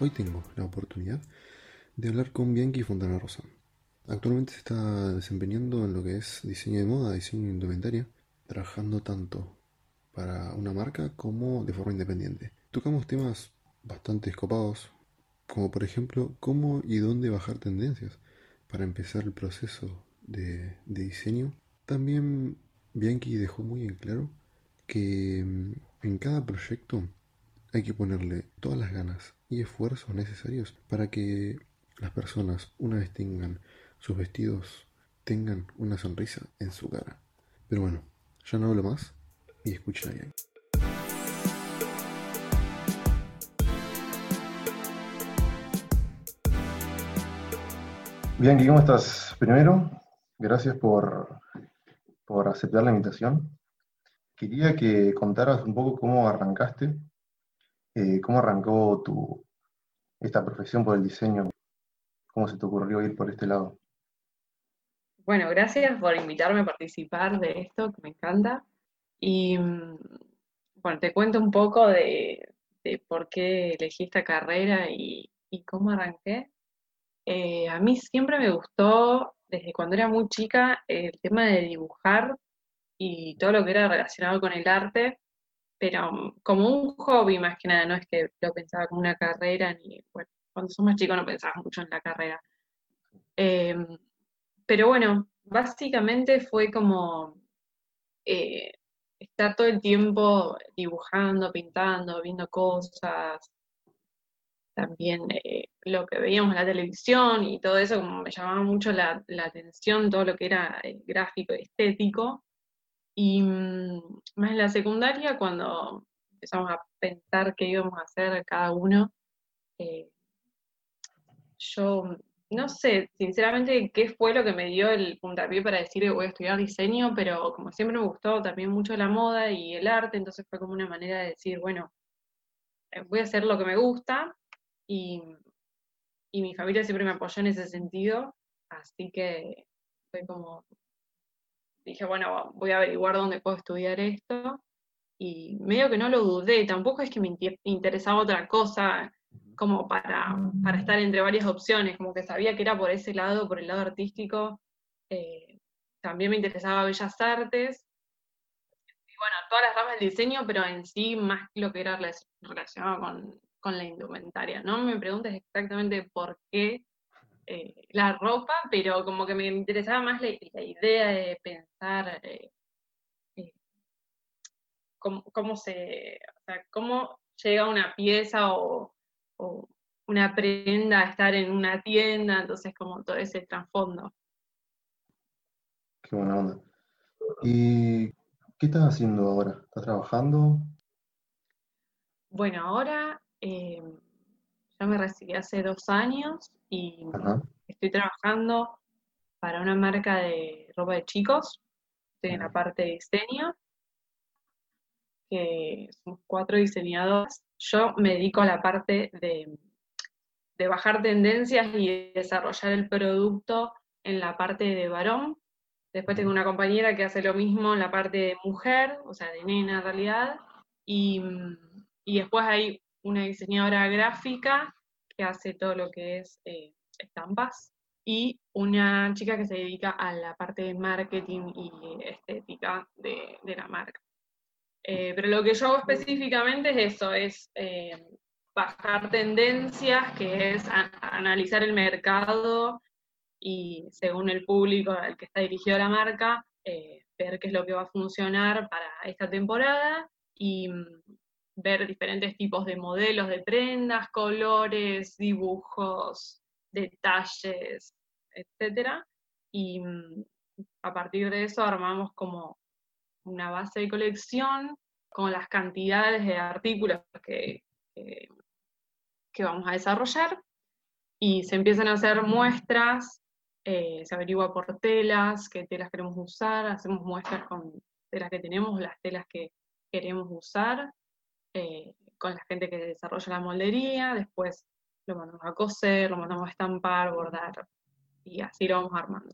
hoy tengo la oportunidad de hablar con Bianchi Fontana Rosa. Actualmente se está desempeñando en lo que es diseño de moda, diseño indumentaria, trabajando tanto para una marca como de forma independiente. Tocamos temas bastante escopados, como por ejemplo cómo y dónde bajar tendencias para empezar el proceso de, de diseño. También Bianchi dejó muy en claro que mm, en cada proyecto hay que ponerle todas las ganas y esfuerzos necesarios para que las personas, una vez tengan sus vestidos, tengan una sonrisa en su cara. Pero bueno, ya no hablo más y escuchen a Bianchi. Bianchi, ¿cómo estás? Primero, gracias por, por aceptar la invitación. Quería que contaras un poco cómo arrancaste, eh, cómo arrancó tu, esta profesión por el diseño, cómo se te ocurrió ir por este lado. Bueno, gracias por invitarme a participar de esto, que me encanta. Y mm, bueno, te cuento un poco de, por qué elegí esta carrera y, cómo arranqué. Eh, a mí siempre me gustó, desde cuando era muy chica, el tema de dibujar y todo lo que era relacionado con el arte, pero mm, como un hobby más que nada, no es que lo pensaba como una carrera, ni, bueno, cuando sos más chico no pensabas mucho en la carrera. Em, pero bueno, básicamente fue como eh, estar todo el tiempo dibujando, pintando, viendo cosas, también eh, lo que veíamos en la televisión y todo eso, como me llamaba mucho la, la atención, todo lo que era eh, gráfico y estético. Y mm, más en la secundaria, cuando empezamos a pensar qué íbamos a hacer cada uno, eh, yo no sé, sinceramente, qué fue lo que me dio el puntapié para decir voy a estudiar diseño, pero como siempre me gustó también mucho la moda y el arte, entonces fue como una manera de decir, bueno, eh, voy a hacer lo que me gusta y, y mi familia siempre me apoyó en ese sentido, así que fue como dije, bueno, voy a averiguar dónde puedo estudiar esto. Y medio que no lo dudé, tampoco es que me interesaba otra cosa como para, para estar entre varias opciones, como que sabía que era por ese lado, por el lado artístico. Eh, también me interesaba Bellas Artes. Y bueno, todas las ramas del diseño, pero en sí más lo que era relacionado con, con la indumentaria. No me preguntes exactamente por qué eh, la ropa, pero como que me interesaba más la, idea de pensar eh, eh, cómo, se, cómo llega una pieza o, una prenda a estar en una tienda, entonces como todo ese trasfondo. Qué buena onda. ¿Y qué estás haciendo ahora? ¿Estás trabajando? Bueno, ahora yo me recibí hace dos años y estoy trabajando para una marca de ropa de chicos. Estoy en la parte de diseño, que somos cuatro diseñadores. Yo me dedico a la parte de, de bajar tendencias y desarrollar el producto en la parte de varón. Después tengo una compañera que hace lo mismo en la parte de mujer, o sea, de nena en realidad. Y, y después hay una diseñadora gráfica que hace todo lo que es eh, estampas y una chica que se dedica a la parte de marketing y estética de, la marca. Eh, pero lo que yo hago específicamente es eso, es eh, bajar tendencias, que es analizar el mercado y según el público al que está dirigido la marca, ver qué es lo que va a funcionar para esta temporada y mm, ver diferentes tipos de modelos de prendas, colores, dibujos, detalles, etc. Y mm, a partir de eso armamos como una base de colección con las cantidades de artículos que, que, vamos a desarrollar y se empiezan a hacer muestras, eh, se averigua por telas, qué telas queremos usar, hacemos muestras con telas que tenemos, las telas que queremos usar eh, con la gente que desarrolla la moldería, después lo mandamos a coser, lo mandamos a estampar, bordar, y así lo vamos armando.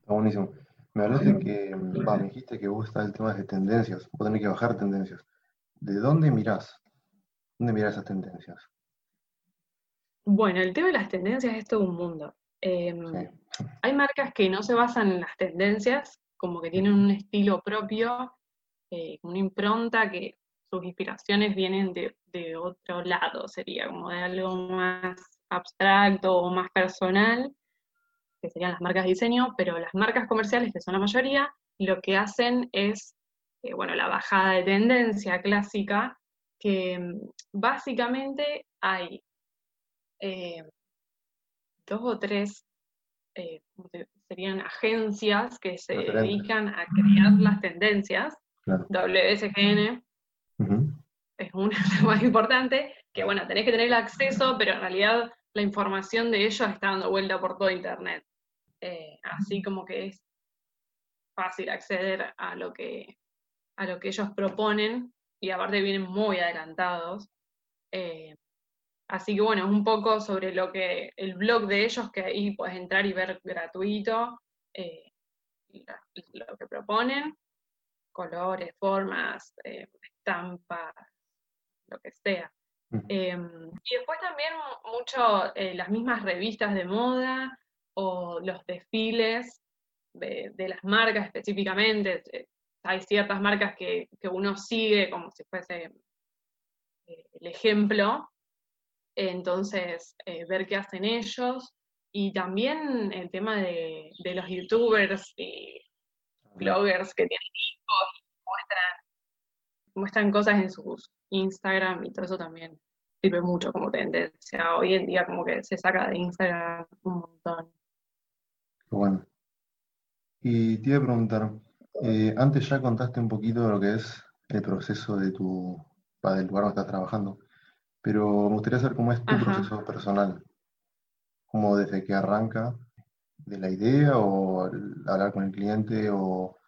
Está buenísimo. Me hablaste que, me dijiste que vos el tema de tendencias, vos tenés que bajar tendencias. ¿De dónde mirás? ¿Dónde mirás esas tendencias? Bueno, el tema de las tendencias es todo un mundo. Em, hay marcas que no se basan en las tendencias, como que tienen un estilo propio, eh, una impronta que sus inspiraciones vienen de, de, otro lado, sería como de algo más abstracto o más personal, que serían las marcas de diseño, pero las marcas comerciales, que son la mayoría, lo que hacen es, eh, bueno, la bajada de tendencia clásica, que mm, básicamente hay eh, dos o tres, eh, serían agencias que se dedican a crear las tendencias. WSGN es una más importante, que bueno, tenés que tener el acceso, pero en realidad la información de ellos está dando vuelta por todo Internet. Eh, así como que es fácil acceder a lo que, a lo que ellos proponen y aparte vienen muy adelantados. Así que bueno, es un poco sobre lo que el blog de ellos, que ahí puedes entrar y ver gratuito eh, lo que proponen, colores, formas, eh, estampas, lo que sea. Em, y después también mucho eh, las mismas revistas de moda o los desfiles de, las marcas específicamente. Hay ciertas marcas que, que uno sigue como si fuese el ejemplo, entonces eh, ver qué hacen ellos y también el tema de, los youtubers y bloggers que tienen hijos muestran, cosas en sus Instagram y todo eso también sirve mucho como tendencia. Hoy en día como que se saca de Instagram un montón. Bueno. Y te iba a preguntar, eh, antes ya contaste un poquito de lo que es el proceso de tu, del lugar donde estás trabajando. Pero me gustaría saber cómo es tu proceso personal, cómo desde que arranca de la idea o hablar con el cliente o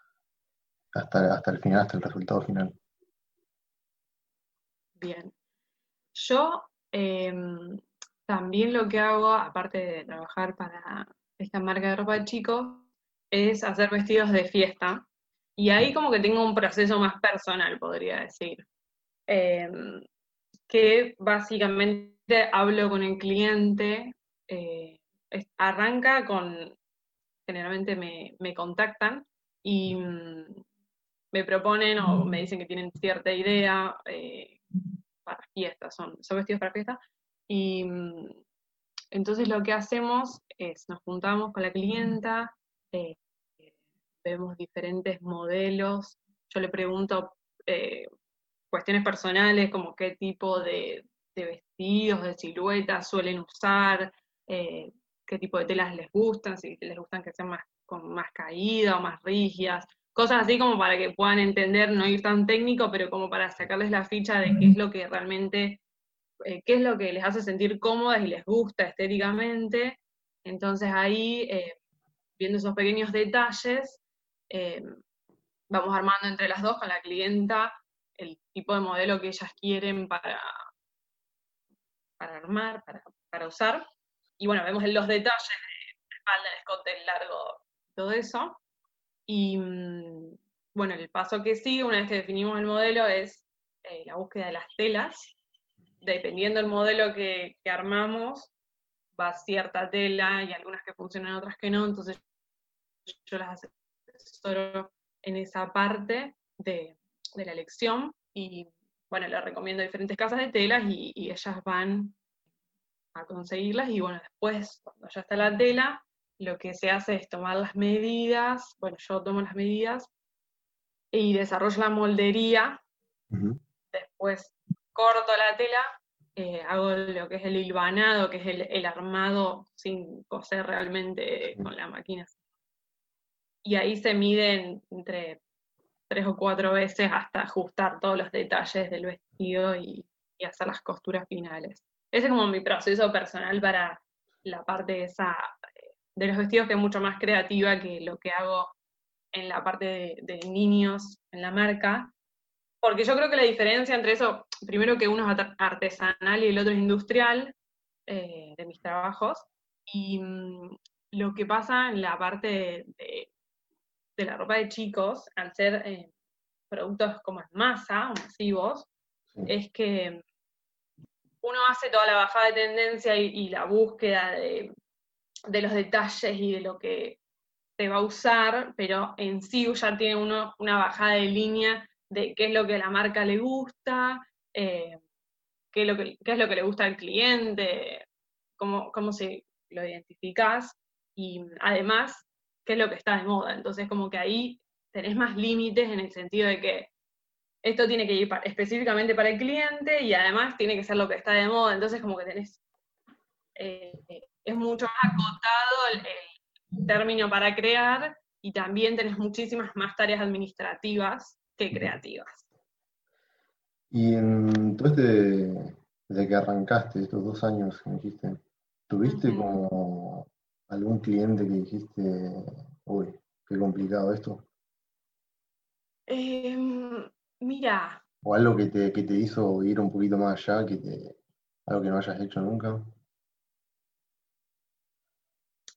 hasta, hasta el final, hasta el resultado final. Bien. Yo em, también lo que hago, aparte de trabajar para esta marca de ropa de chicos, es hacer vestidos de fiesta. Y ahí como que tengo un proceso más personal, podría decir. Em, que básicamente hablo con el cliente, eh, arranca con, generalmente me, contactan y mm, me proponen o me dicen que tienen cierta idea eh, para fiestas, son, vestidos para fiesta, y mm, entonces lo que hacemos es nos juntamos con la clienta, eh, vemos diferentes modelos, yo le pregunto cuestiones personales, como qué tipo de, vestidos, de siluetas suelen usar, eh, qué tipo de telas les gustan, si les gustan que sean más, con más caída o más rígidas, cosas así como para que puedan entender, no ir tan técnico, pero como para sacarles la ficha de qué es lo que realmente, eh, qué es lo que les hace sentir cómodas y les gusta estéticamente. Entonces ahí, eh, viendo esos pequeños detalles, vamos armando entre las dos con la clienta el tipo de modelo que ellas quieren para, para armar, para, usar. Y bueno, vemos los detalles de espalda, el escote, el largo, todo eso. Y mm, bueno, el paso que sigue, una vez que definimos el modelo, es eh, la búsqueda de las telas. Dependiendo del modelo que, que, armamos, va cierta tela y algunas que funcionan, otras que no. Entonces yo las asesoro en esa parte de, de la elección y bueno, le recomiendo diferentes casas de telas y, ellas van a conseguirlas y bueno, después cuando ya está la tela, lo que se hace es tomar las medidas, bueno, yo tomo las medidas y desarrollo la moldería, después corto la tela, eh, hago lo que es el hilvanado, que es el, armado sin coser realmente con la máquina. Y ahí se miden entre tres o cuatro veces hasta ajustar todos los detalles del vestido y, hacer las costuras finales. Ese es como mi proceso personal para la parte esa de los vestidos que es mucho más creativa que lo que hago en la parte de, niños en la marca. Porque yo creo que la diferencia entre eso, primero que uno es artesanal y el otro es industrial, eh, de mis trabajos, y mm, lo que pasa en la parte de, de la ropa de chicos, al ser eh, productos como en masa o masivos, es que uno hace toda la bajada de tendencia y, la búsqueda de, los detalles y de lo que se va a usar, pero en sí ya tiene uno una bajada de línea de qué es lo que a la marca le gusta, eh, qué, es lo que, es lo que le gusta al cliente, cómo, cómo se lo identificás y además qué es lo que está de moda. Entonces como que ahí tenés más límites en el sentido de que esto tiene que ir específicamente para el cliente y además tiene que ser lo que está de moda, entonces como que tenés, eh, es mucho más acotado el, término para crear y también tenés muchísimas más tareas administrativas que creativas. Y en todo este, desde que arrancaste, estos dos años que me dijiste, ¿tuviste como algún cliente que dijiste, uy, qué complicado esto? Eh, Mira. O algo que te, que te hizo ir un poquito más allá, que te, algo que no hayas hecho nunca.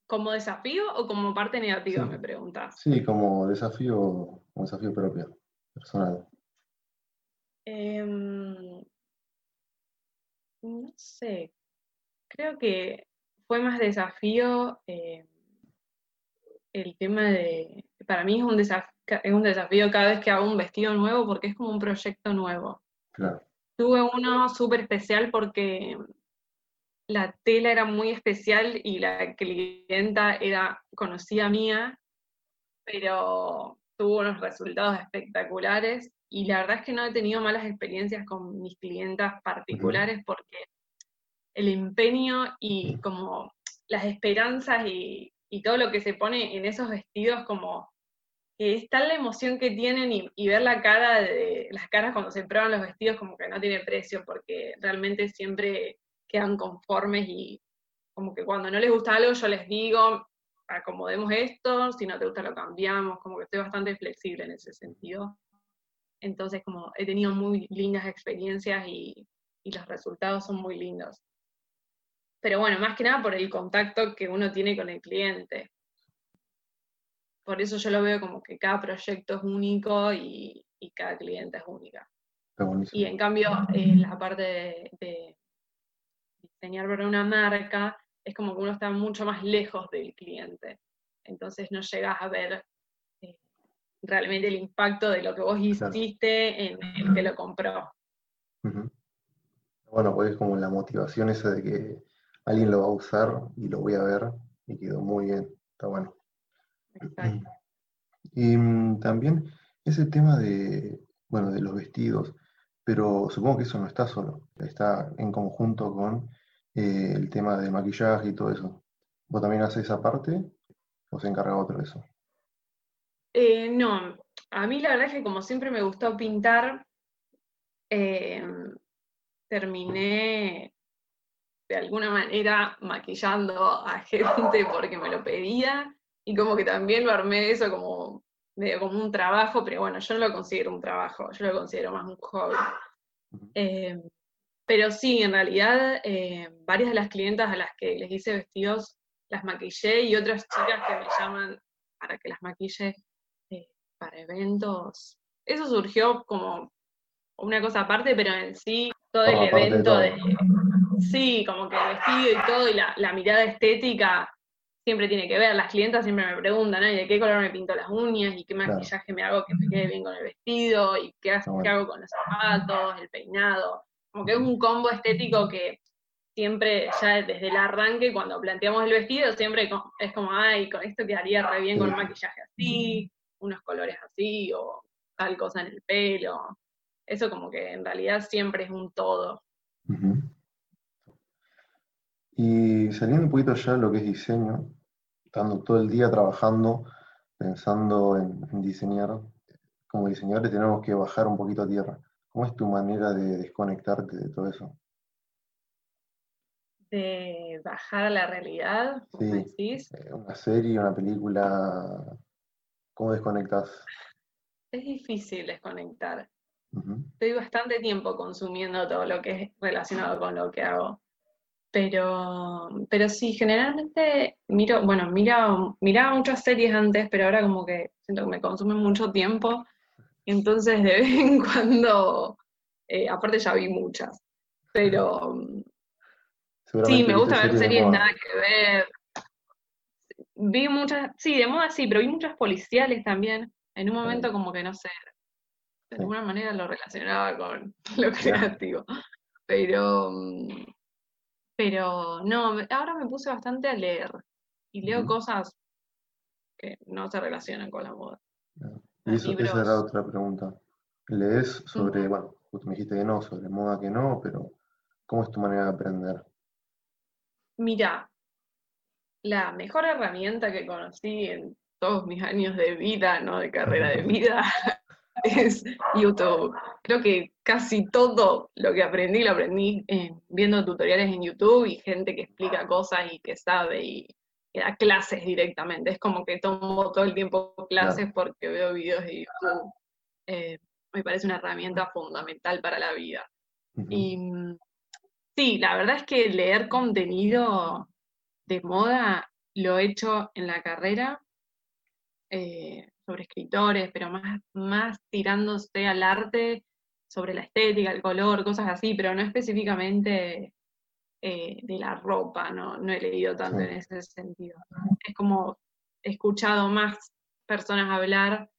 ¿Como desafío o como parte negativa, me preguntas? Sí, como desafío, como desafío propio, personal. Em, no sé, creo que fue más desafío eh, el tema de, para mí es un desafío es un desafío cada vez que hago un vestido nuevo porque es como un proyecto nuevo. Tuve uno súper especial porque la tela era muy especial y la clienta era conocida mía, pero tuvo unos resultados espectaculares y la verdad es que no he tenido malas experiencias con mis clientas particulares porque el empeño y como las esperanzas y, y todo lo que se pone en esos vestidos como que es tal la emoción que tienen y, ver la cara de las caras cuando se prueban los vestidos como que no tiene precio porque realmente siempre quedan conformes y como que cuando no les gusta algo yo les digo acomodemos esto, si no te gusta lo cambiamos, como que estoy bastante flexible en ese sentido. Entonces como he tenido muy lindas experiencias y, y los resultados son muy lindos. Pero bueno, más que nada por el contacto que uno tiene con el cliente por eso yo lo veo como que cada proyecto es único y, cada cliente es única. Y en cambio, en la parte de, diseñar para una marca, es como que uno está mucho más lejos del cliente. Entonces no llegas a ver eh, realmente el impacto de lo que vos hiciste en el que lo compró. Bueno, pues es como la motivación esa de que alguien lo va a usar y lo voy a ver y quedó muy bien. Está bueno. Y mm, también ese tema de, bueno, de los vestidos, pero supongo que eso no está solo, está en conjunto con eh, el tema del maquillaje y todo eso. ¿Vos también haces esa parte o se encarga otro de eso? Eh, no, a mí la verdad es que como siempre me gustó pintar, eh, terminé de alguna manera maquillando a gente porque me lo pedía y como que también lo armé eso como medio como un trabajo, pero bueno, yo no lo considero un trabajo, yo lo considero más un hobby. Eh, pero sí, en realidad, eh, varias de las clientas a las que les hice vestidos las maquillé y otras chicas que me llaman para que las maquille eh, para eventos. Eso surgió como una cosa aparte, pero en sí, todo el evento de, Sí, como que el vestido y todo, y la, la mirada estética siempre tiene que ver. Las clientas siempre me preguntan, ¿y de qué color me pinto las uñas? ¿Y qué maquillaje me hago que me quede bien con el vestido? ¿Y qué, hago con los zapatos? El peinado. Como que es un combo estético que siempre, ya desde el arranque, cuando planteamos el vestido, siempre es como, ay, con esto quedaría re bien con un maquillaje así, unos colores así, o tal cosa en el pelo. Eso como que en realidad siempre es un todo. Y saliendo un poquito ya de lo que es diseño, estando todo el día trabajando, pensando en, diseñar, como diseñadores tenemos que bajar un poquito a tierra. ¿Cómo es tu manera de desconectarte de todo eso? De bajar a la realidad, ¿cómo decís? Eh, una serie, una película, ¿cómo desconectas? Es difícil desconectar. Estoy bastante tiempo consumiendo todo lo que es relacionado con lo que hago. Pero, pero sí, generalmente miro, bueno, mira, miraba muchas series antes, pero ahora como que siento que me consumen mucho tiempo. Entonces de vez en cuando, eh, aparte ya vi muchas, pero, Sí, me gusta ver series, nada que ver. Vi muchas, sí, de moda sí, pero vi muchas policiales también. En un momento como que no sé, de alguna manera lo relacionaba con lo creativo. Pero, mm, pero no, ahora me puse bastante a leer y leo cosas que no se relacionan con la moda. Y eso, esa era otra pregunta. ¿Lees sobre, bueno, me dijiste que no, sobre moda que no, pero ¿cómo es tu manera de aprender? Mira, la mejor herramienta que conocí en todos mis años de vida, no de carrera de vida, es YouTube. Creo que casi todo lo que aprendí lo aprendí eh, viendo tutoriales en YouTube y gente que explica cosas y que sabe y, da clases directamente. Es como que tomo todo el tiempo clases porque veo videos de YouTube. Eh, me parece una herramienta fundamental para la vida. Y sí, la verdad es que leer contenido de moda lo he hecho en la carrera. Eh, sobre escritores, pero más, más tirándose al arte, sobre la estética, el color, cosas así, pero no específicamente eh, de la ropa, no, no he leído tanto en ese sentido. Es como he escuchado más personas hablar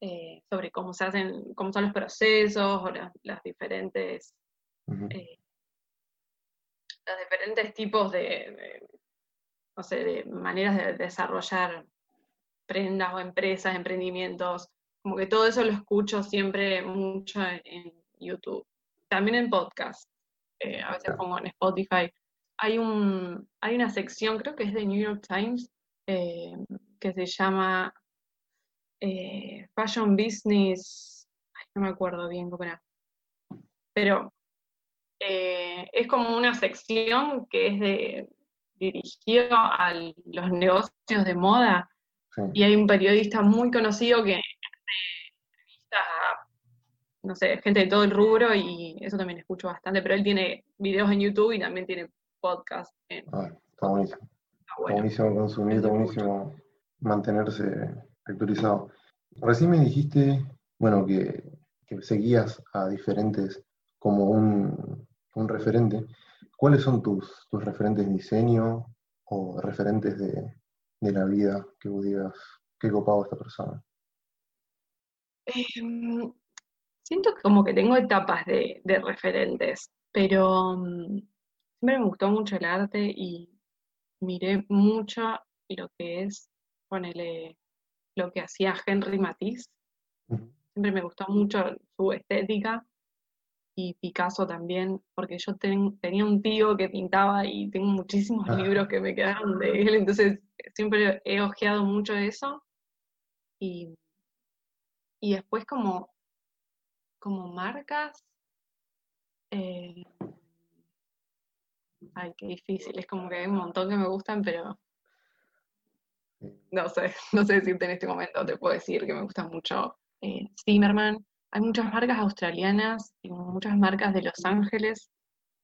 eh, sobre cómo se hacen, cómo son los procesos o las, diferentes eh, los diferentes tipos de, no sé, de maneras de desarrollar prendas o empresas, emprendimientos, como que todo eso lo escucho siempre mucho en, YouTube. También en podcast, eh, a veces pongo en Spotify. Hay, un, hay una sección, creo que es de New York Times, eh, que se llama eh, Fashion Business, no me acuerdo bien cómo era, pero es como una sección que es de dirigido a los negocios de moda y hay un periodista muy conocido que no sé, gente de todo el rubro y eso también escucho bastante, pero él tiene videos en YouTube y también tiene podcast. Ah, está buenísimo. Está, buenísimo consumir, está buenísimo mantenerse actualizado. Recién me dijiste, bueno, que, seguías a diferentes como un, un referente. ¿Cuáles son tus, tus referentes de diseño o referentes de, de la vida que vos digas, qué copado esta persona? Em, siento como que tengo etapas de, referentes, pero mm, siempre me gustó mucho el arte y miré mucho lo que es, ponele, lo que hacía Henry Matisse. Siempre me gustó mucho su estética y Picasso también, porque yo tenía un tío que pintaba y tengo muchísimos ah. libros que me quedaron de él, entonces siempre he ojeado mucho eso. Y, y después como, como marcas, eh, ay, qué difícil, es como que hay un montón que me gustan, pero no sé, no sé decirte en este momento, te puedo decir que me gusta mucho eh, Zimmerman, hay muchas marcas australianas y muchas marcas de Los Ángeles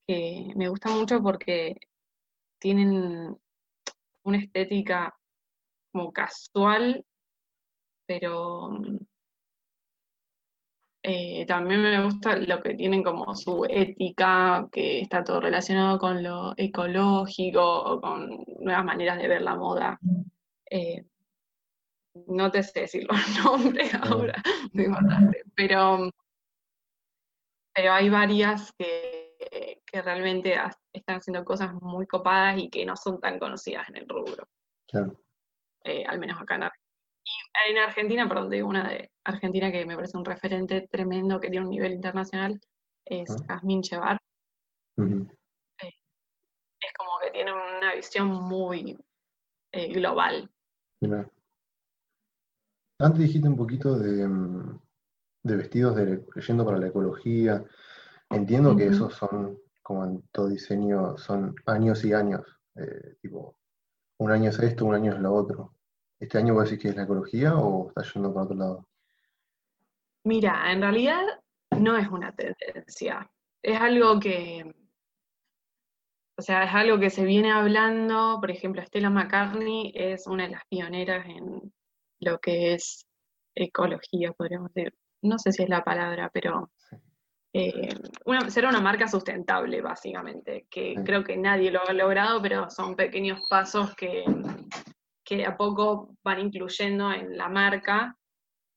que me gustan mucho porque tienen una estética como casual, pero eh, también me gusta lo que tienen como su ética, que está todo relacionado con lo ecológico o con nuevas maneras de ver la moda. Eh, no te sé decir los nombres ahora, pero, pero hay varias que, que realmente están haciendo cosas muy copadas y que no son tan conocidas en el rubro. Claro. Eh, al menos acá en Argentina. En Argentina, perdón, digo una de Argentina que me parece un referente tremendo que tiene un nivel internacional, es uh Chevar. Eh, es como que tiene una visión muy eh, global. Antes dijiste un poquito de, mm, vestidos de, yendo para la ecología. Entiendo que esos son, como en todo diseño, son años y años. Eh, tipo, un año es esto, un año es lo otro. ¿Este año vos decís que es la ecología o estás yendo para otro lado? Mira, en realidad no es una tendencia. Es algo que, o sea, es algo que se viene hablando. Por ejemplo, Stella McCartney es una de las pioneras en lo que es ecología, podríamos decir. No sé si es la palabra, pero eh, una, ser una marca sustentable, básicamente, que creo que nadie lo ha logrado, pero son pequeños pasos que, que a poco van incluyendo en la marca.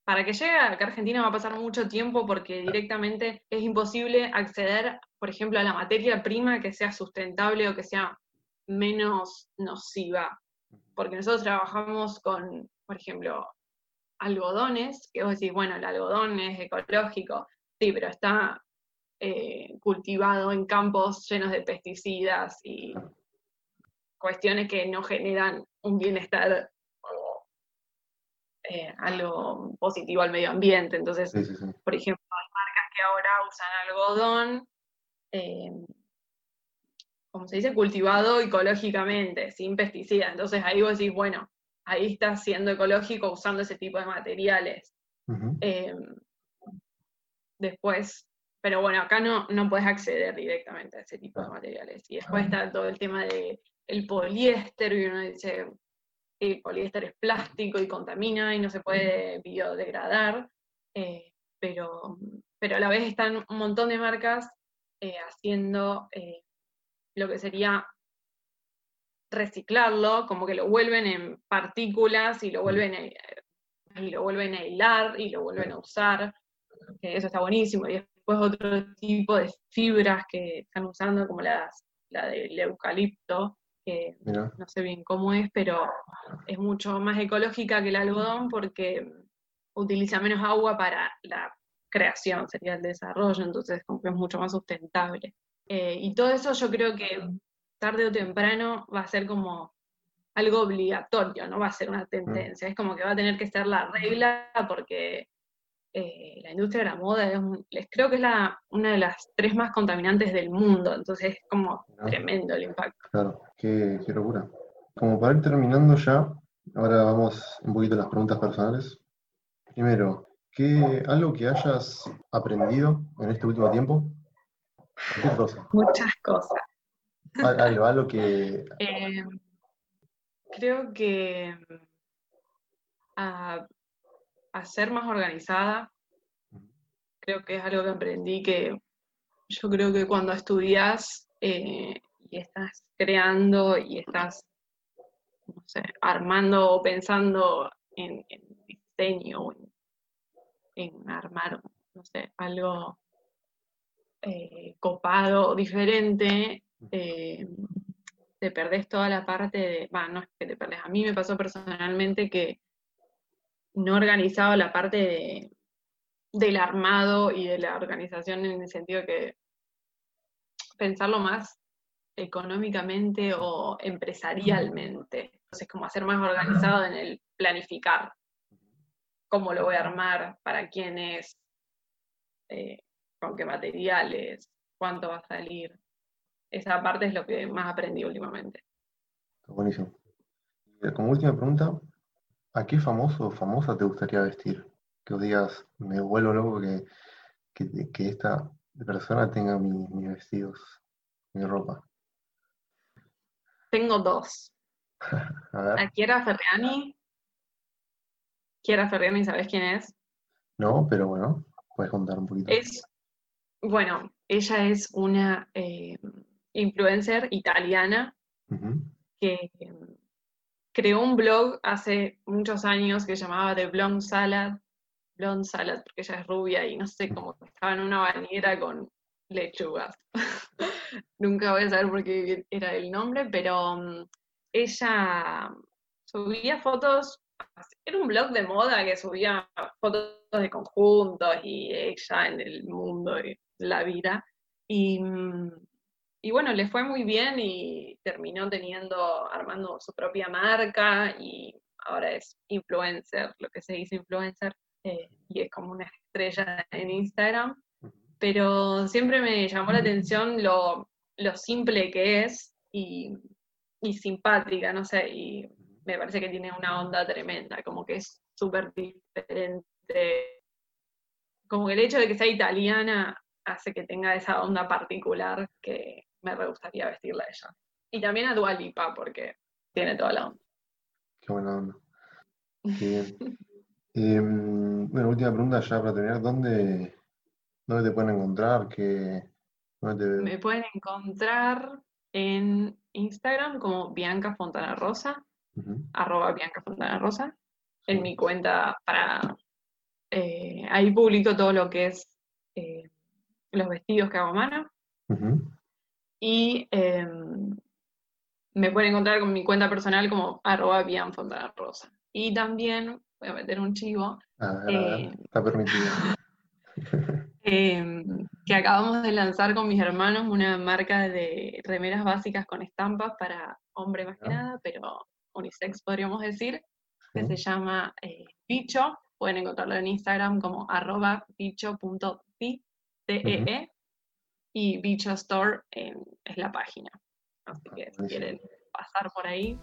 Para que llegue a Argentina va a pasar mucho tiempo porque directamente es imposible acceder, por ejemplo, a la materia prima que sea sustentable o que sea menos nociva. Porque nosotros trabajamos con, por ejemplo, algodones, que vos decís, bueno, el algodón es ecológico, sí, pero está eh, cultivado en campos llenos de pesticidas y cuestiones que no generan un bienestar o eh, algo positivo al medio ambiente. Entonces, por ejemplo, hay marcas que ahora usan algodón, eh, como se dice, cultivado ecológicamente, sin pesticidas. Entonces ahí vos decís, bueno, ahí está siendo ecológico usando ese tipo de materiales. Eh, después, pero bueno, acá no, no puedes acceder directamente a ese tipo de materiales. Y después está todo el tema del el poliéster, y uno dice, el poliéster es plástico y contamina y no se puede biodegradar, eh, pero, pero a la vez están un montón de marcas eh, haciendo lo que sería reciclarlo, como que lo vuelven en partículas y lo vuelven a, y lo vuelven a hilar y lo vuelven a usar. eso está buenísimo. Y después otro tipo de fibras que están usando, como las, la del eucalipto, que no sé bien cómo es, pero es mucho más ecológica que el algodón porque utiliza menos agua para la creación, sería el desarrollo, entonces como que es mucho más sustentable. Eh, y todo eso yo creo que tarde o temprano va a ser como algo obligatorio, no va a ser una tendencia, es como que va a tener que ser la regla porque eh, la industria de la moda es creo que es la, una de las tres más contaminantes del mundo, entonces es como tremendo el impacto. Claro, qué, qué, locura. Como para ir terminando ya, ahora vamos un poquito a las preguntas personales. Primero, ¿qué, algo que hayas aprendido en este último tiempo? ¿Qué cosa? Muchas cosas. Algo, que... Eh, creo que a, ser más organizada, creo que es algo que aprendí que yo creo que cuando estudias eh, y estás creando y estás, no sé, armando o pensando en, diseño, en, en armar, no sé, algo eh, copado, diferente, eh, te perdés toda la parte de, bueno, no es que te perdés, a mí me pasó personalmente que no organizaba la parte de, del armado y de la organización en el sentido que pensarlo más económicamente o empresarialmente. Entonces, como hacer más organizado en el planificar cómo lo voy a armar, para quién es, eh, con qué materiales, cuánto va a salir esa parte es lo que más aprendí últimamente. Buenísimo. Como última pregunta, ¿a qué famoso o famosa te gustaría vestir? Que os digas, me vuelvo loco que, que, esta persona tenga mis vestidos, mi ropa. Tengo dos. a Kiera Ferriani. Kiera Ferriani, ¿sabes quién es? No, pero bueno, puedes contar un poquito. Es, bueno, ella es una eh, influencer italiana que creó un blog hace muchos años que llamaba The Blonde Salad, Blonde Salad porque ella es rubia y no sé, cómo estaba en una bañera con lechugas. Nunca voy a saber por qué era el nombre, pero mm, ella subía fotos, era un blog de moda que subía fotos de conjuntos y ella en el mundo y la vida. Y mm, y bueno, le fue muy bien y terminó teniendo, armando su propia marca y ahora es influencer, lo que se dice influencer, eh, y es como una estrella en Instagram. Pero siempre me llamó la atención lo, simple que es y, y, simpátrica, no sé, y me parece que tiene una onda tremenda, como que es súper diferente. Como que el hecho de que sea italiana hace que tenga esa onda particular que, me re gustaría vestirla a ella. Y también a Dua Lipa, porque tiene toda la onda. Qué buena onda. Qué bien. Em, bueno, última pregunta ya para terminar. ¿Dónde, ¿Dónde te pueden encontrar? ¿Qué, Me pueden encontrar en Instagram como Bianca Fontana Rosa, arroba Bianca Fontana Rosa, en mi cuenta para... Eh, ahí publico todo lo que es eh, los vestidos que hago a mano. Y em, me pueden encontrar con mi cuenta personal como arroba Bian Fontana Rosa. Y también voy a meter un chivo. Eh, está permitido. Em, que acabamos de lanzar con mis hermanos una marca de remeras básicas con estampas para hombre más que nada, pero unisex podríamos decir, que se llama eh, Bicho. Pueden encontrarlo en Instagram como arroba y Bicho Store es la página. Así que si quieren pasar por ahí,